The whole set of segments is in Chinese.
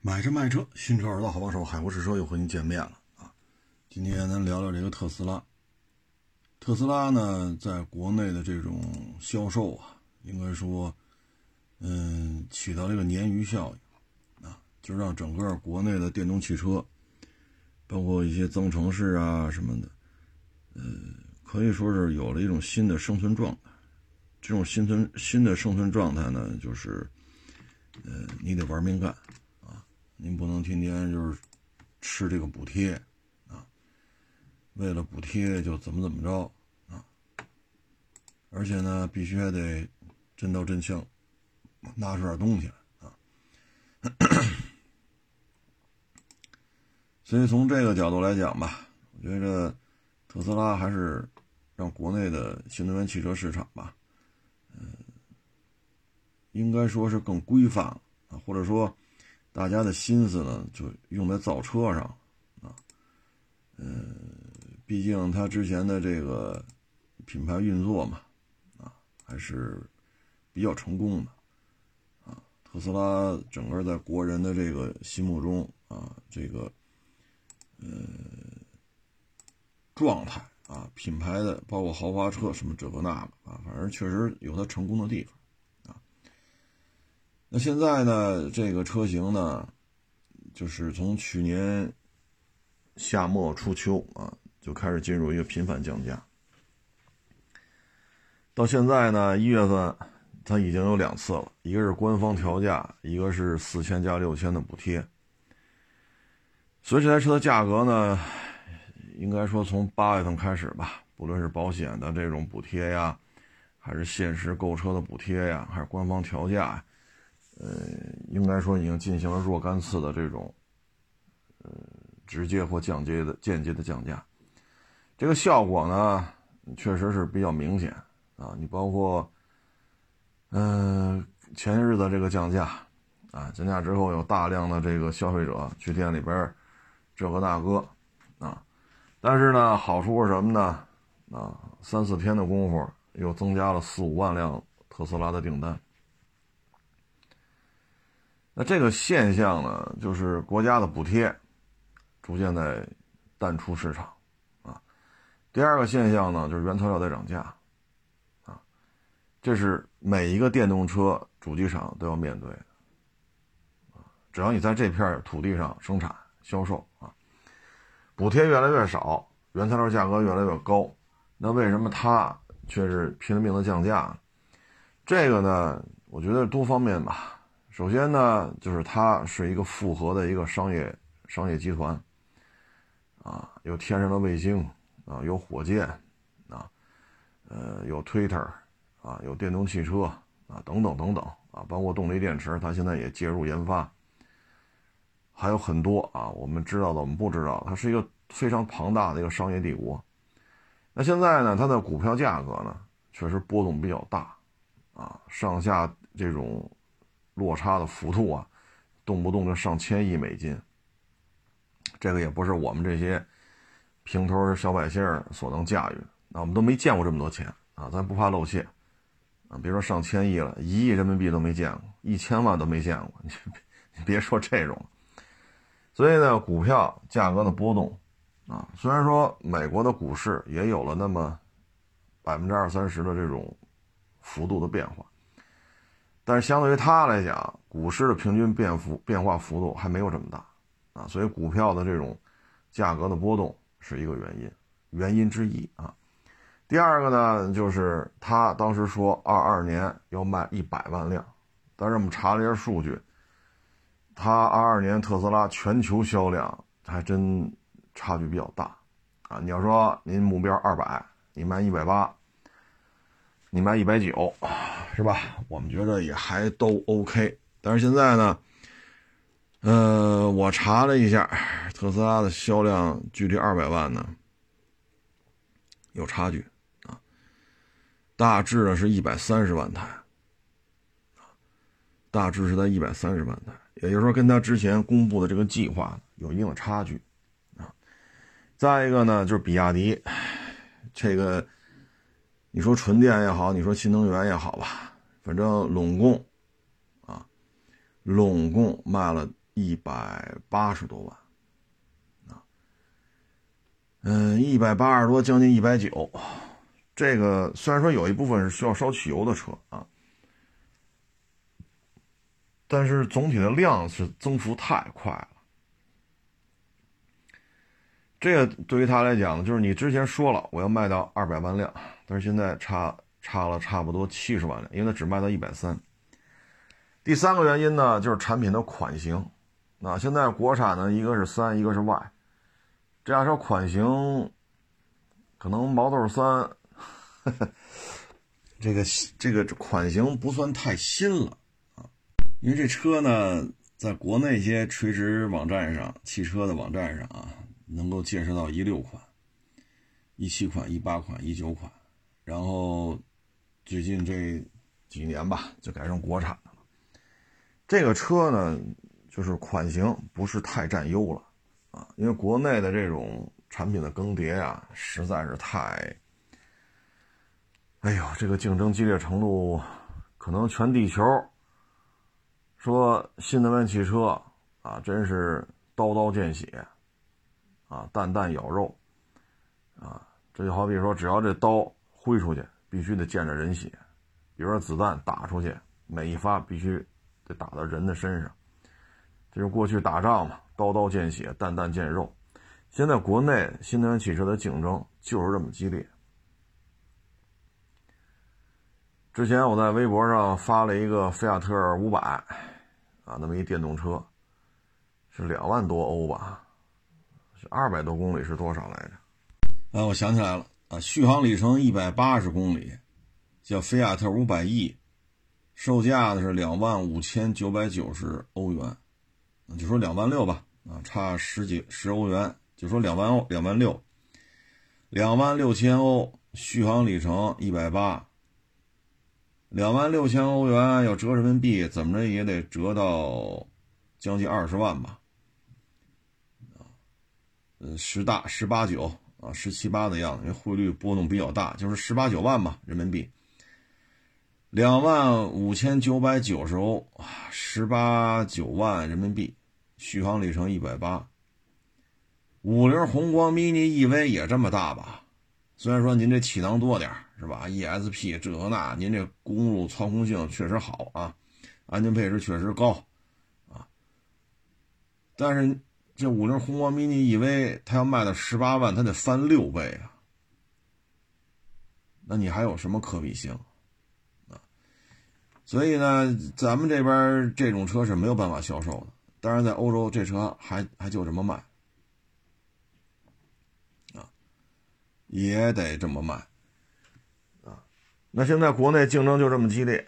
买车卖车，新车耳朵好帮手，海阔试车又和您见面了啊！今天咱聊聊这个特斯拉。特斯拉呢，在国内的这种销售啊，应该说，嗯，起到这个鲶鱼效应啊，就让整个国内的电动汽车，包括一些增程式啊什么的，呃，可以说是有了一种新的生存状态。这种新存新的生存状态呢，就是，呃，你得玩命干。您不能天天就是吃这个补贴啊，为了补贴就怎么怎么着啊，而且呢，必须还得真刀真枪拿出点东西来啊。所以从这个角度来讲吧，我觉得特斯拉还是让国内的新能源汽车市场吧，嗯，应该说是更规范啊，或者说。大家的心思呢，就用在造车上，啊，嗯，毕竟他之前的这个品牌运作嘛，啊，还是比较成功的，啊，特斯拉整个在国人的这个心目中啊，这个呃状态啊，品牌的包括豪华车什么这个那个啊，反正确实有它成功的地方。那现在呢？这个车型呢，就是从去年夏末初秋啊，就开始进入一个频繁降价。到现在呢，一月份它已经有两次了，一个是官方调价，一个是四千加六千的补贴。所以这台车的价格呢，应该说从八月份开始吧，不论是保险的这种补贴呀，还是限时购车的补贴呀，还是官方调价呀。呃，应该说已经进行了若干次的这种，呃，直接或降阶的间接的降价，这个效果呢，确实是比较明显啊。你包括，嗯，前些日子这个降价，啊，降价之后有大量的这个消费者去店里边这个那个，啊，但是呢，好处是什么呢？啊，三四天的功夫又增加了四五万辆特斯拉的订单。那这个现象呢，就是国家的补贴逐渐在淡出市场，啊，第二个现象呢，就是原材料在涨价，啊，这是每一个电动车主机厂都要面对的，啊，只要你在这片土地上生产销售啊，补贴越来越少，原材料价格越来越高，那为什么它却是拼了命的降价？这个呢，我觉得多方面吧。首先呢，就是它是一个复合的一个商业商业集团，啊，有天上的卫星，啊，有火箭，啊，呃，有 Twitter，啊，有电动汽车，啊，等等等等，啊，包括动力电池，它现在也介入研发，还有很多啊，我们知道的，我们不知道，它是一个非常庞大的一个商业帝国。那现在呢，它的股票价格呢，确实波动比较大，啊，上下这种。落差的幅度啊，动不动就上千亿美金。这个也不是我们这些平头小百姓所能驾驭。那我们都没见过这么多钱啊，咱不怕露怯啊。别说上千亿了，一亿人民币都没见过，一千万都没见过。你 你别说这种。所以呢，股票价格的波动啊，虽然说美国的股市也有了那么百分之二三十的这种幅度的变化。但是相对于它来讲，股市的平均变幅变化幅度还没有这么大，啊，所以股票的这种价格的波动是一个原因，原因之一啊。第二个呢，就是他当时说二二年要卖一百万辆，但是我们查了一下数据，他二二年特斯拉全球销量还真差距比较大，啊，你要说您目标二百，你卖一百八。你卖一百九，是吧？我们觉得也还都 OK。但是现在呢，呃，我查了一下，特斯拉的销量距离二百万呢有差距啊，大致呢是一百三十万台，大致是在一百三十万台，也就是说跟他之前公布的这个计划有一定的差距啊。再一个呢，就是比亚迪这个。你说纯电也好，你说新能源也好吧，反正拢共，啊，拢共卖了一百八十多万，啊，嗯，一百八十多，将近一百九。这个虽然说有一部分是需要烧汽油的车啊，但是总体的量是增幅太快了。这个对于他来讲呢，就是你之前说了我要卖到二百万辆，但是现在差差了差不多七十万辆，因为它只卖到一百三。第三个原因呢，就是产品的款型。那现在国产呢，一个是三，一个是 Y，这样说款型可能毛豆三。这个这个款型不算太新了啊，因为这车呢，在国内一些垂直网站上、汽车的网站上啊，能够介绍到一六款、一七款、一八款、一九款，然后最近这几年吧，就改成国产的了。这个车呢，就是款型不是太占优了啊，因为国内的这种产品的更迭啊，实在是太。哎呦，这个竞争激烈程度，可能全地球说新能源汽车啊，真是刀刀见血，啊，弹弹咬肉，啊，这就好比说，只要这刀挥出去，必须得见着人血，比如说子弹打出去，每一发必须得打到人的身上，这是过去打仗嘛，刀刀见血，弹弹见肉。现在国内新能源汽车的竞争就是这么激烈。之前我在微博上发了一个菲亚特五百，啊，那么一电动车，是两万多欧吧，二百多公里是多少来着？啊，我想起来了，啊，续航里程一百八十公里，叫菲亚特五百 E，售价呢是两万五千九百九十欧元，就说两万六吧，啊，差十几十欧元，就说两万欧两万六，两万六千欧，续航里程一百八。两万六千欧元要折人民币，怎么着也得折到将近二十万吧？啊，呃，十大十八九啊，十七八的样子，因为汇率波动比较大，就是十八九万吧，人民币。两万五千九百九十欧啊，十八九万人民币，续航里程一百八。五菱宏光 mini EV 也这么大吧？虽然说您这气囊多点是吧？ESP 这个那，您这公路操控性确实好啊，安全配置确实高啊。但是这五菱宏光 mini EV 它要卖到十八万，它得翻六倍啊。那你还有什么可比性啊？所以呢，咱们这边这种车是没有办法销售的。当然，在欧洲这车还还就这么卖啊。也得这么卖，啊，那现在国内竞争就这么激烈，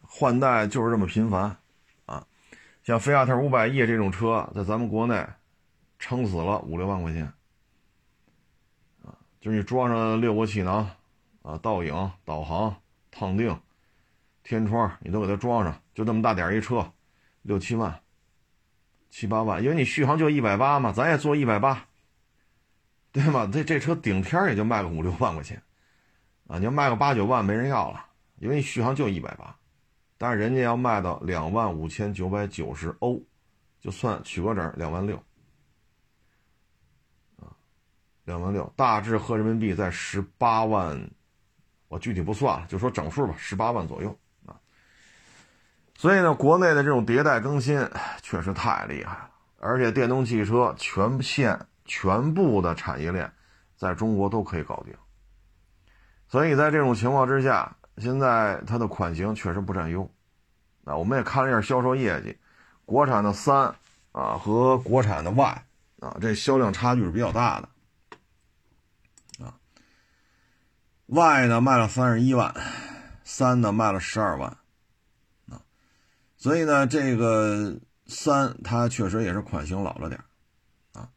换代就是这么频繁，像菲亚特五百 E 这种车，在咱们国内撑死了五六万块钱，啊，就是你装上六个气囊，啊，倒影、导航、烫定、天窗，你都给它装上，就这么大点一车，六七万、七八万，因为你续航就一百八嘛，咱也做一百八。对吧？这这车顶天也就卖个五六万块钱，啊，你要卖个八九万没人要了，因为你续航就一百八，但是人家要卖到两万五千九百九十欧，就算取个整两万六，啊，两万六，大致合人民币在十八万，我具体不算了，就说整数吧，十八万左右啊。所以呢，国内的这种迭代更新确实太厉害了，而且电动汽车全线。全部的产业链在中国都可以搞定，所以在这种情况之下，现在它的款型确实不占优。啊，我们也看了一下销售业绩，国产的三啊和国产的 Y 啊，这销量差距是比较大的。啊，Y 呢卖了三十一万，三呢卖了十二万，啊，所以呢，这个三它确实也是款型老了点啊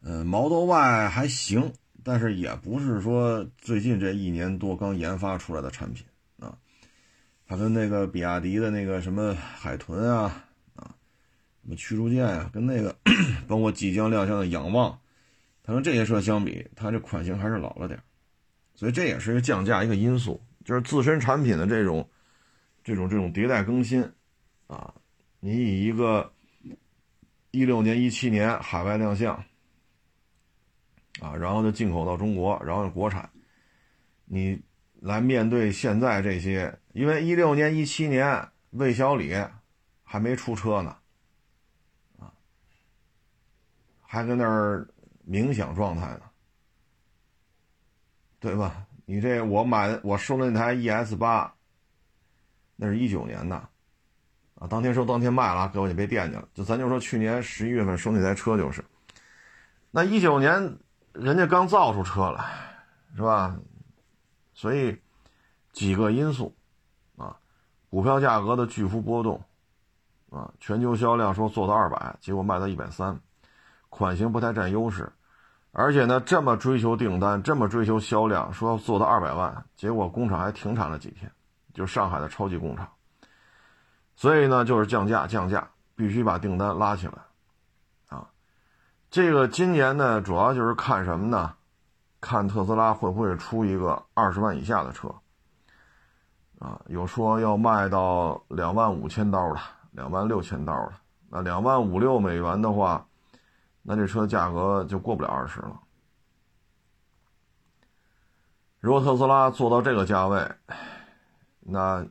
嗯，毛豆 Y 还行，但是也不是说最近这一年多刚研发出来的产品啊。它跟那个比亚迪的那个什么海豚啊啊，什么驱逐舰啊，跟那个包括即将亮相的仰望，它跟这些车相比，它这款型还是老了点所以这也是一个降价一个因素，就是自身产品的这种这种这种迭代更新啊，你以一个一六年、一七年海外亮相，啊，然后就进口到中国，然后国产，你来面对现在这些，因为一六年、一七年魏小李还没出车呢，啊，还跟那儿冥想状态呢，对吧？你这我买我收的那台 ES 八，那是一九年的，啊，当天收当天卖了，各位就别惦记了。就咱就说去年十一月份收那台车就是，那一九年人家刚造出车来，是吧？所以几个因素，啊，股票价格的巨幅波动，啊，全球销量说做到二百，结果卖到一百三，款型不太占优势。而且呢，这么追求订单，这么追求销量，说要做到二百万，结果工厂还停产了几天，就上海的超级工厂。所以呢，就是降价，降价，必须把订单拉起来，这个今年呢，主要就是看什么呢？看特斯拉会不会出一个二十万以下的车，啊，有说要卖到两万五千刀的，两万六千刀的，那两万五六美元的话。那这车价格就过不了二十了。如果特斯拉做到这个价位，那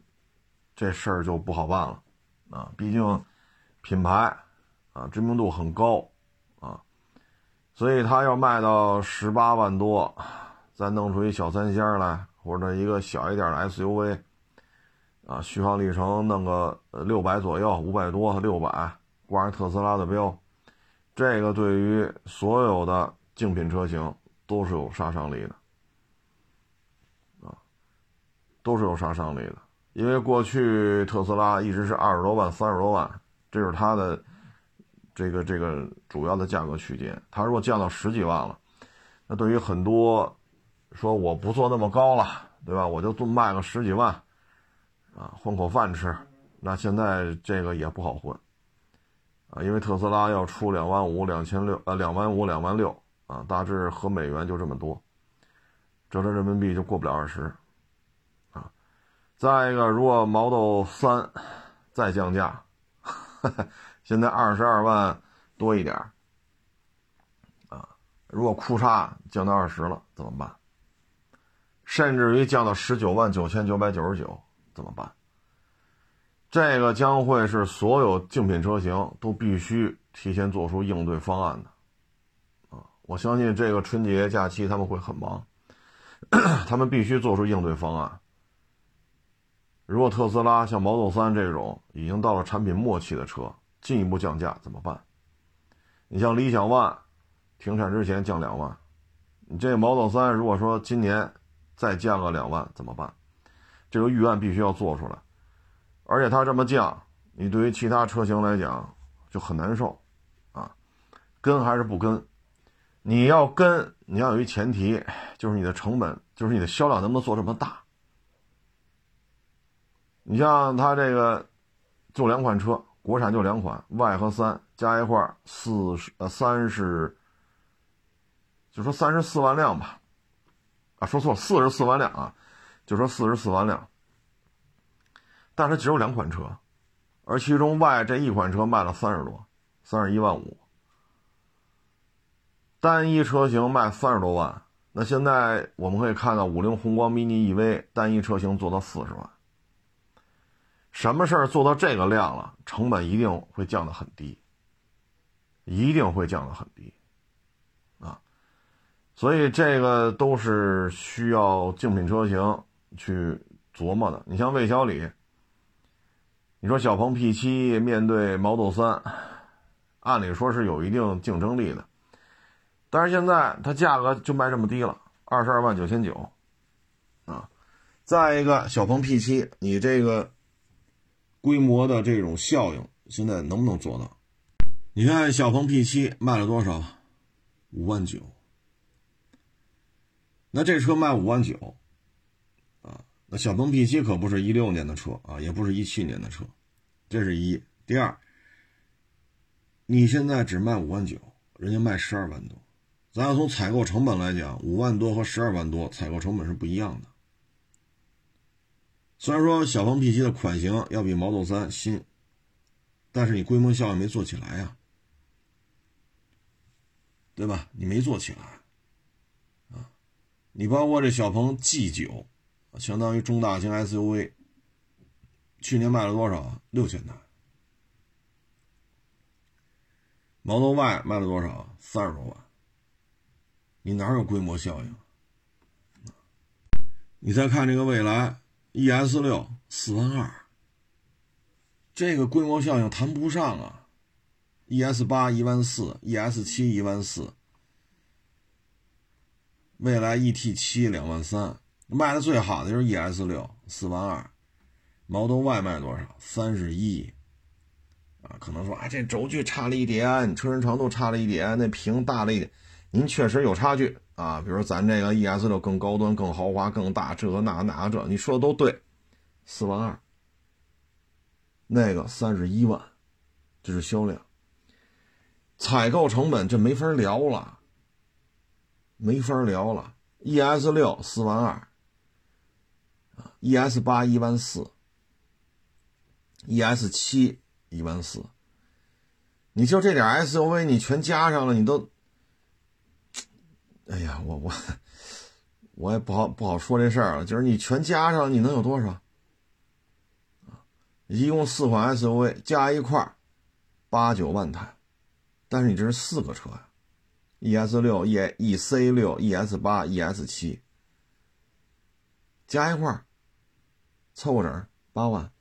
这事儿就不好办了啊！毕竟品牌啊知名度很高，所以它要卖到十八万多，再弄出一小三厢来，或者一个小一点的 SUV 啊，续航里程弄个六百左右，五百多六百，挂上特斯拉的标。这个对于所有的竞品车型都是有杀伤力的，啊，都是有杀伤力的。因为过去特斯拉一直是二十多万、三十多万，这是它的这个这个主要的价格区间。它如果降到十几万了，那对于很多说我不做那么高了，对吧？我就做卖个十几万，啊，混口饭吃。那现在这个也不好混。啊，因为特斯拉要出两万五、两千六，呃，两万五、两万六，啊，大致和美元就这么多，折成人民币就过不了二十，啊，再一个，如果 Model 三再降价，哈 哈现在二十二万多一点啊，如果库差降到二十了怎么办？甚至于降到十九万九千九百九十九怎么办？这个将会是所有竞品车型都必须提前做出应对方案的，啊，我相信这个春节假期他们会很忙，他们必须做出应对方案。如果特斯拉像 Model 3这种已经到了产品末期的车，进一步降价怎么办？你像理想 ONE 停产之前降两万，你这 Model 3如果说今年再降个两万怎么办？这个预案必须要做出来。而且它这么降，你对于其他车型来讲就很难受，啊，跟还是不跟？你要跟，你要有一前提，就是你的成本，就是你的销量能不能做这么大？你像它这个就两款车，国产就两款，Y 和三加一块四十呃三十，就说三十四万辆吧，啊，说错了，四十四万辆啊，就说四十四万辆。但是只有两款车，而其中 Y 这一款车卖了三十多，三十一万五，单一车型卖三十多万。那现在我们可以看到，五菱宏光 mini EV 单一车型做到四十万。什么事儿做到这个量了，成本一定会降得很低，一定会降得很低，啊，所以这个都是需要竞品车型去琢磨的。你像魏小李。你说小鹏 P7 面对 Model 3，按理说是有一定竞争力的，但是现在它价格就卖这么低了，二十二万九千九，啊，再一个小鹏 P7，你这个规模的这种效应，现在能不能做到？你看小鹏 P7 卖了多少？五万九，那这车卖五万九。啊那小鹏 P7 可不是一六年的车啊，也不是一七年的车，这是一。第二，你现在只卖五万九，人家卖十二万多，咱要从采购成本来讲，五万多和十二万多采购成本是不一样的。虽然说小鹏 P7 的款型要比 Model 3新，但是你规模效应没做起来呀，对吧？你没做起来啊！你包括这小鹏 G 九，相当于中大型 SUV，去年卖了多少？六千台。Model Y 卖了多少？三十多万。你哪有规模效应？你再看这个蔚来 ES 六四万二，这个规模效应谈不上啊。ES 八一万四，ES 七一万四，蔚来 ET 七两万三，卖的最好的就是 ES 六四万二，Model Y 卖多少？三十一。啊，可能说啊，这轴距差了一点，车身长度差了一点，那屏大了一点，您确实有差距啊。比如咱这个 ES 六更高端、更豪华、更大，这那那这，你说的都对，四万二，那个三十一万，这是销量。采购成本这没法聊了，没法聊了。ES 六四万二，ES 八一万四，ES 七一万四。你就这点 SUV，你全加上了，你都，哎呀，我我我也不好不好说这事儿了。就是你全加上，你能有多少？一共四款 SUV 加一块八九万台。但是你这是四个车呀，ES 六、E EC 六、ES 八、ES 七，加一块凑个整八万。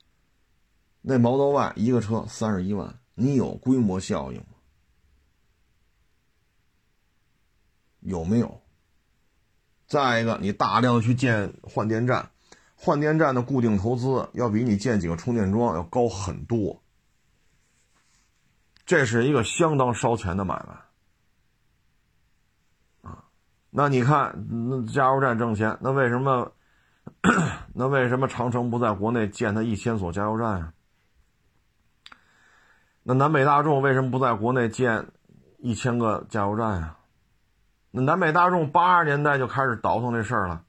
那 Model Y 一个车三十一万，你有规模效应吗？有没有？再一个，你大量的去建换电站，换电站的固定投资要比你建几个充电桩要高很多。这是一个相当烧钱的买卖，啊，那你看，那加油站挣钱，那为什么，那为什么长城不在国内建它一千所加油站啊？那南北大众为什么不在国内建一千个加油站呀？那南北大众八十年代就开始倒腾这事儿了，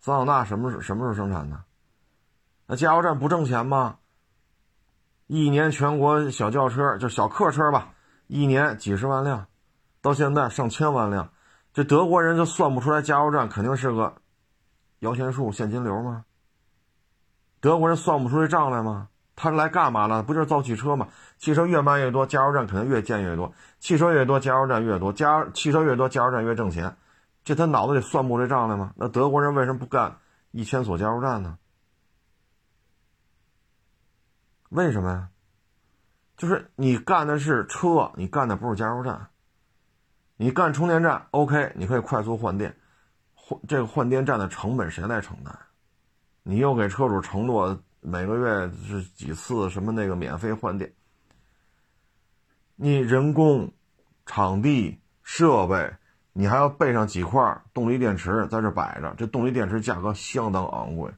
桑塔纳什么时什么时候生产的？那加油站不挣钱吗？一年全国小轿车就小客车吧，一年几十万辆，到现在上千万辆，这德国人就算不出来加油站肯定是个摇钱树、现金流吗？德国人算不出这账来吗？他来干嘛了？不就是造汽车吗？汽车越卖越多，加油站肯定越建越多，汽车越多，加油站越多，加汽车越多，加油站越挣钱，这他脑子里算不这账来吗？那德国人为什么不干一千所加油站呢？为什么呀？就是你干的是车，你干的不是加油站。你干充电站，OK，你可以快速换电，换这个换电站的成本谁来承担？你又给车主承诺每个月是几次什么那个免费换电？你人工、场地、设备，你还要备上几块动力电池在这摆着，这动力电池价格相当昂贵，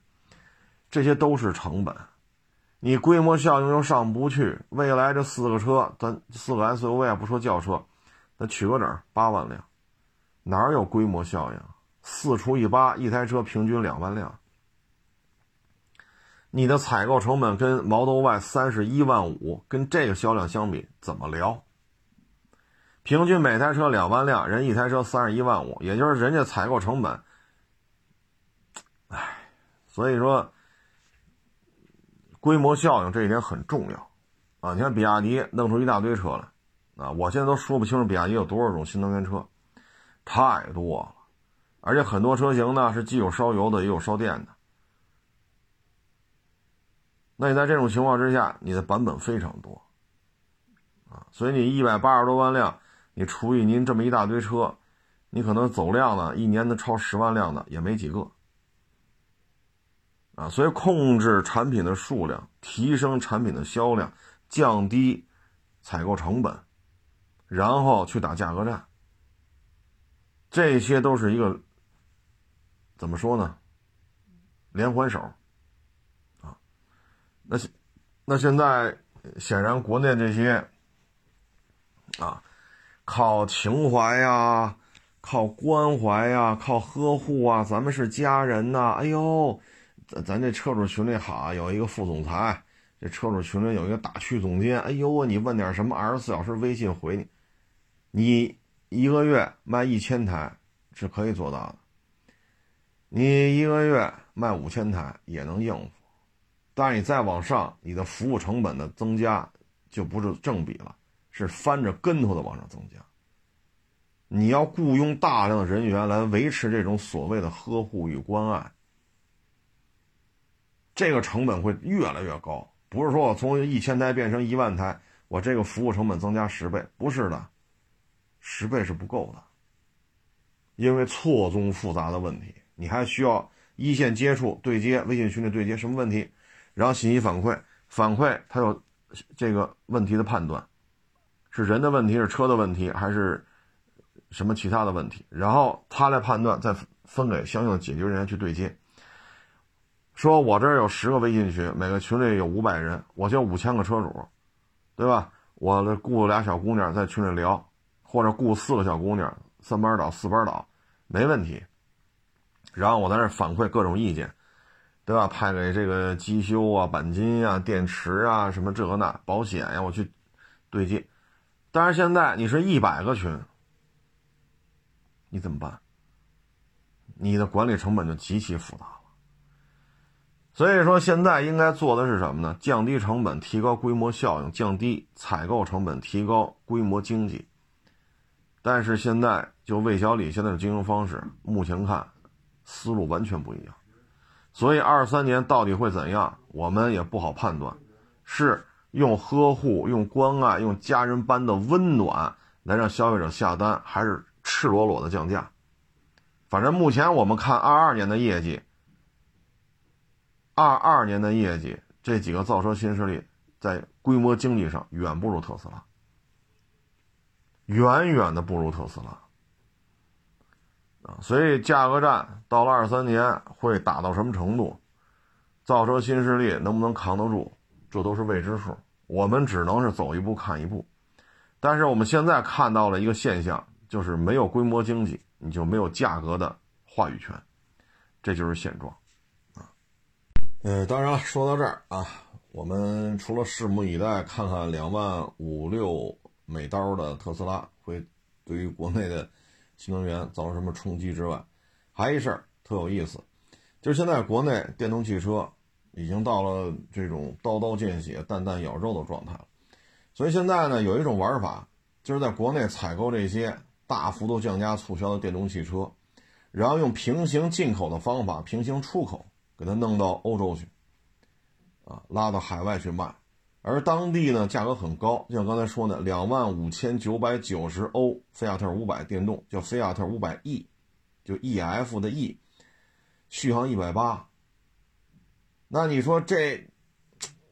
这些都是成本。你规模效应又上不去，未来这四个车，咱四个 SUV 啊，不说轿车，咱取个整，八万辆，哪有规模效应？四除以八，一台车平均两万辆。你的采购成本跟 Model Y 三十一万五，跟这个销量相比，怎么聊？平均每台车两万辆，人一台车三十一万五，也就是人家采购成本，唉，所以说。规模效应这一点很重要，啊，你看比亚迪弄出一大堆车来，啊，我现在都说不清楚比亚迪有多少种新能源车，太多了，而且很多车型呢是既有烧油的也有烧电的，那你在这种情况之下，你的版本非常多，啊，所以你一百八十多万辆，你除以您这么一大堆车，你可能走量呢一年能超十万辆的也没几个。啊，所以控制产品的数量，提升产品的销量，降低采购成本，然后去打价格战，这些都是一个怎么说呢？连环手。那现那现在显然国内这些啊，靠情怀呀，靠关怀呀，靠呵护啊，咱们是家人呐，哎呦。咱咱这车主群里好，有一个副总裁，这车主群里有一个大区总监。哎呦你问点什么，二十四小时微信回你。你一个月卖一千台是可以做到的，你一个月卖五千台也能应付，但是你再往上，你的服务成本的增加就不是正比了，是翻着跟头的往上增加。你要雇佣大量的人员来维持这种所谓的呵护与关爱，这个成本会越来越高。不是说我从一千台变成一万台，我这个服务成本增加十倍，不是的，十倍是不够的，因为错综复杂的问题，你还需要一线接触对接，微信群里对接什么问题，然后信息反馈，反馈它有这个问题的判断，是人的问题，是车的问题，还是？什么其他的问题，然后他来判断，再分给相应的解决人员去对接。说我这儿有十个微信群，每个群里有五百人，我就五千个车主，对吧？我这雇俩小姑娘在群里聊，或者雇四个小姑娘，三班倒四班倒，没问题。然后我在这反馈各种意见，对吧？派给这个机修啊、钣金啊、电池啊、什么这个那、保险呀，我去对接。但是现在你是一百个群。你怎么办？你的管理成本就极其复杂了。所以说，现在应该做的是什么呢？降低成本，提高规模效应，降低采购成本，提高规模经济。但是现在，就魏小李现在的经营方式，目前看思路完全不一样。所以，二三年到底会怎样，我们也不好判断。是用呵护、用关爱、用家人般的温暖来让消费者下单，还是？赤裸裸的降价，反正目前我们看二二年的业绩，二二年的业绩，这几个造车新势力在规模经济上远不如特斯拉，远远的不如特斯拉啊！所以价格战到了二三年会打到什么程度，造车新势力能不能扛得住，这都是未知数。我们只能是走一步看一步，但是我们现在看到了一个现象。就是没有规模经济，你就没有价格的话语权，这就是现状，啊，呃，当然了，说到这儿啊，我们除了拭目以待，看看两万五六美刀的特斯拉会对于国内的新能源造成什么冲击之外，还一事儿特有意思，就是现在国内电动汽车已经到了这种刀刀见血、弹弹咬肉的状态了，所以现在呢，有一种玩法，就是在国内采购这些。大幅度降价促销的电动汽车，然后用平行进口的方法，平行出口，给它弄到欧洲去，啊，拉到海外去卖，而当地呢价格很高，就像刚才说的，两万五千九百九十欧，菲亚特五百电动叫菲亚特五百 E，就 EF 的 E，续航一百八，那你说这，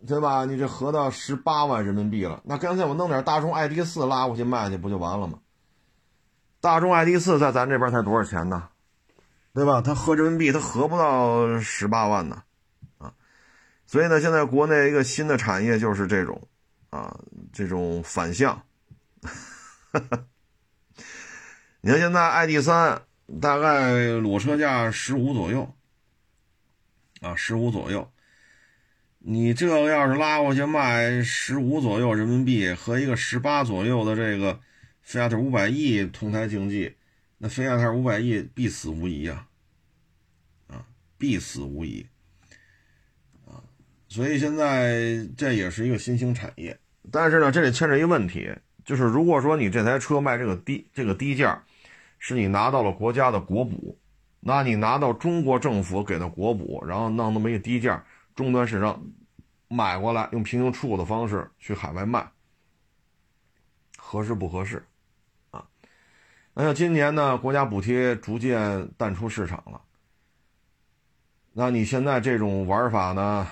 对吧？你这合到十八万人民币了，那刚才我弄点大众 ID 四拉过去卖去不就完了吗？大众 ID.4 在咱这边才多少钱呢？对吧？它合人民币，它合不到十八万呢，所以呢，现在国内一个新的产业就是这种，啊，这种反向。你看现在 ID.3 大概裸车价十五左右，啊，十五左右。你这个要是拉过去卖十五左右人民币，和一个十八左右的这个。菲亚特五百 E 同台竞技，那菲亚特五百 E 必死无疑呀，啊，必死无疑，所以现在这也是一个新兴产业。但是呢，这里牵扯一个问题，就是如果说你这台车卖这个低这个低价，是你拿到了国家的国补，那你拿到中国政府给的国补，然后弄那么一个低价，终端市场买过来，用平行出口的方式去海外卖，合适不合适啊？那像今年呢，国家补贴逐渐淡出市场了。那你现在这种玩法呢？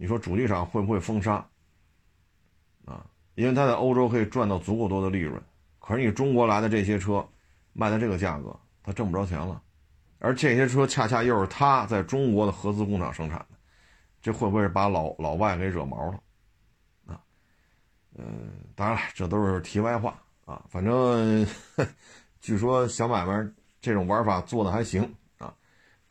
你说主机厂会不会封杀？啊，因为他在欧洲可以赚到足够多的利润，可是你中国来的这些车卖的这个价格，他挣不着钱了。而这些车恰恰又是他在中国的合资工厂生产的，这会不会是把老老外给惹毛了？啊，嗯，当然了，这都是题外话啊，反正。据说小买卖这种玩法做的还行，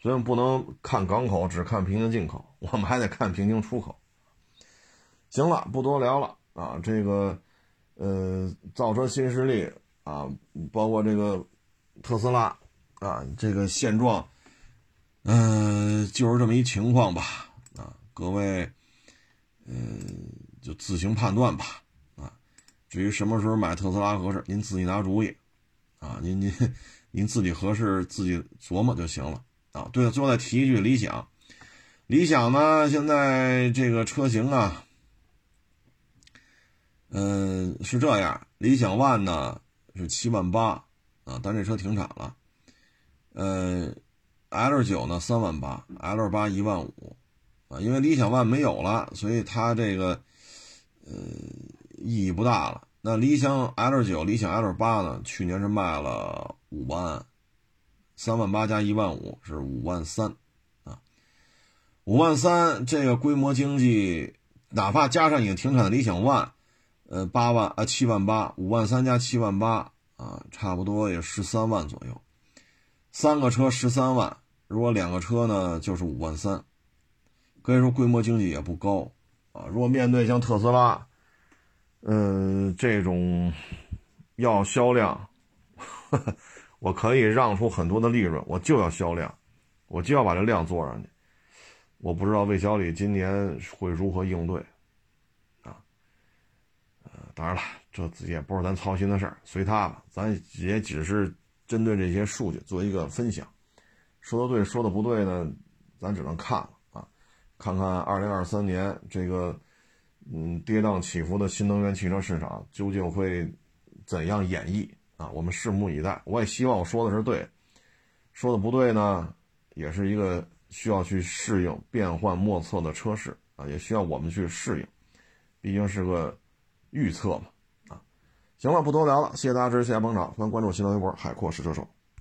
所以不能看港口只看平行进口，我们还得看平行出口。行了，不多聊了啊，这个呃，造车新势力啊，包括这个特斯拉啊，这个现状，嗯，就是这么一情况吧，啊，各位，嗯，就自行判断吧，啊，至于什么时候买特斯拉合适，您自己拿主意，啊，您您您自己合适自己琢磨就行了，啊，对了，最后再提一句，理想，理想呢，现在这个车型啊。嗯，是这样，理想 ONE 呢是七万八啊，但这车停产了。呃，L 九呢三万八，L 八一万五啊，因为理想 ONE 没有了，所以它这个呃意义不大了。那理想 L 九、理想 L 八呢，去年是卖了五万，三万八加一万五是五万三啊，五万三这个规模经济，哪怕加上已经停产的理想 ONE。呃，八万啊，七万八，五万三加七万八啊，差不多也十三万左右。三个车十三万，如果两个车呢，就是五万三。可以说规模经济也不高啊。如果面对像特斯拉，嗯，这种要销量，我可以让出很多的利润，我就要销量，我就要把这量做上去。我不知道魏小李今年会如何应对。啊，呃当然了，这也不是咱操心的事儿，随他吧。咱也只是针对这些数据做一个分享，说的对，说的不对呢，咱只能看了啊，看看二零二三年这个嗯跌宕起伏的新能源汽车市场究竟会怎样演绎啊？我们拭目以待。我也希望我说的是对，说的不对呢，也是一个需要去适应变幻莫测的车市啊，也需要我们去适应，毕竟是个。预测嘛，啊，行了，不多聊了，谢谢大家支持，谢谢捧场，欢迎关注新浪微博海阔试车手。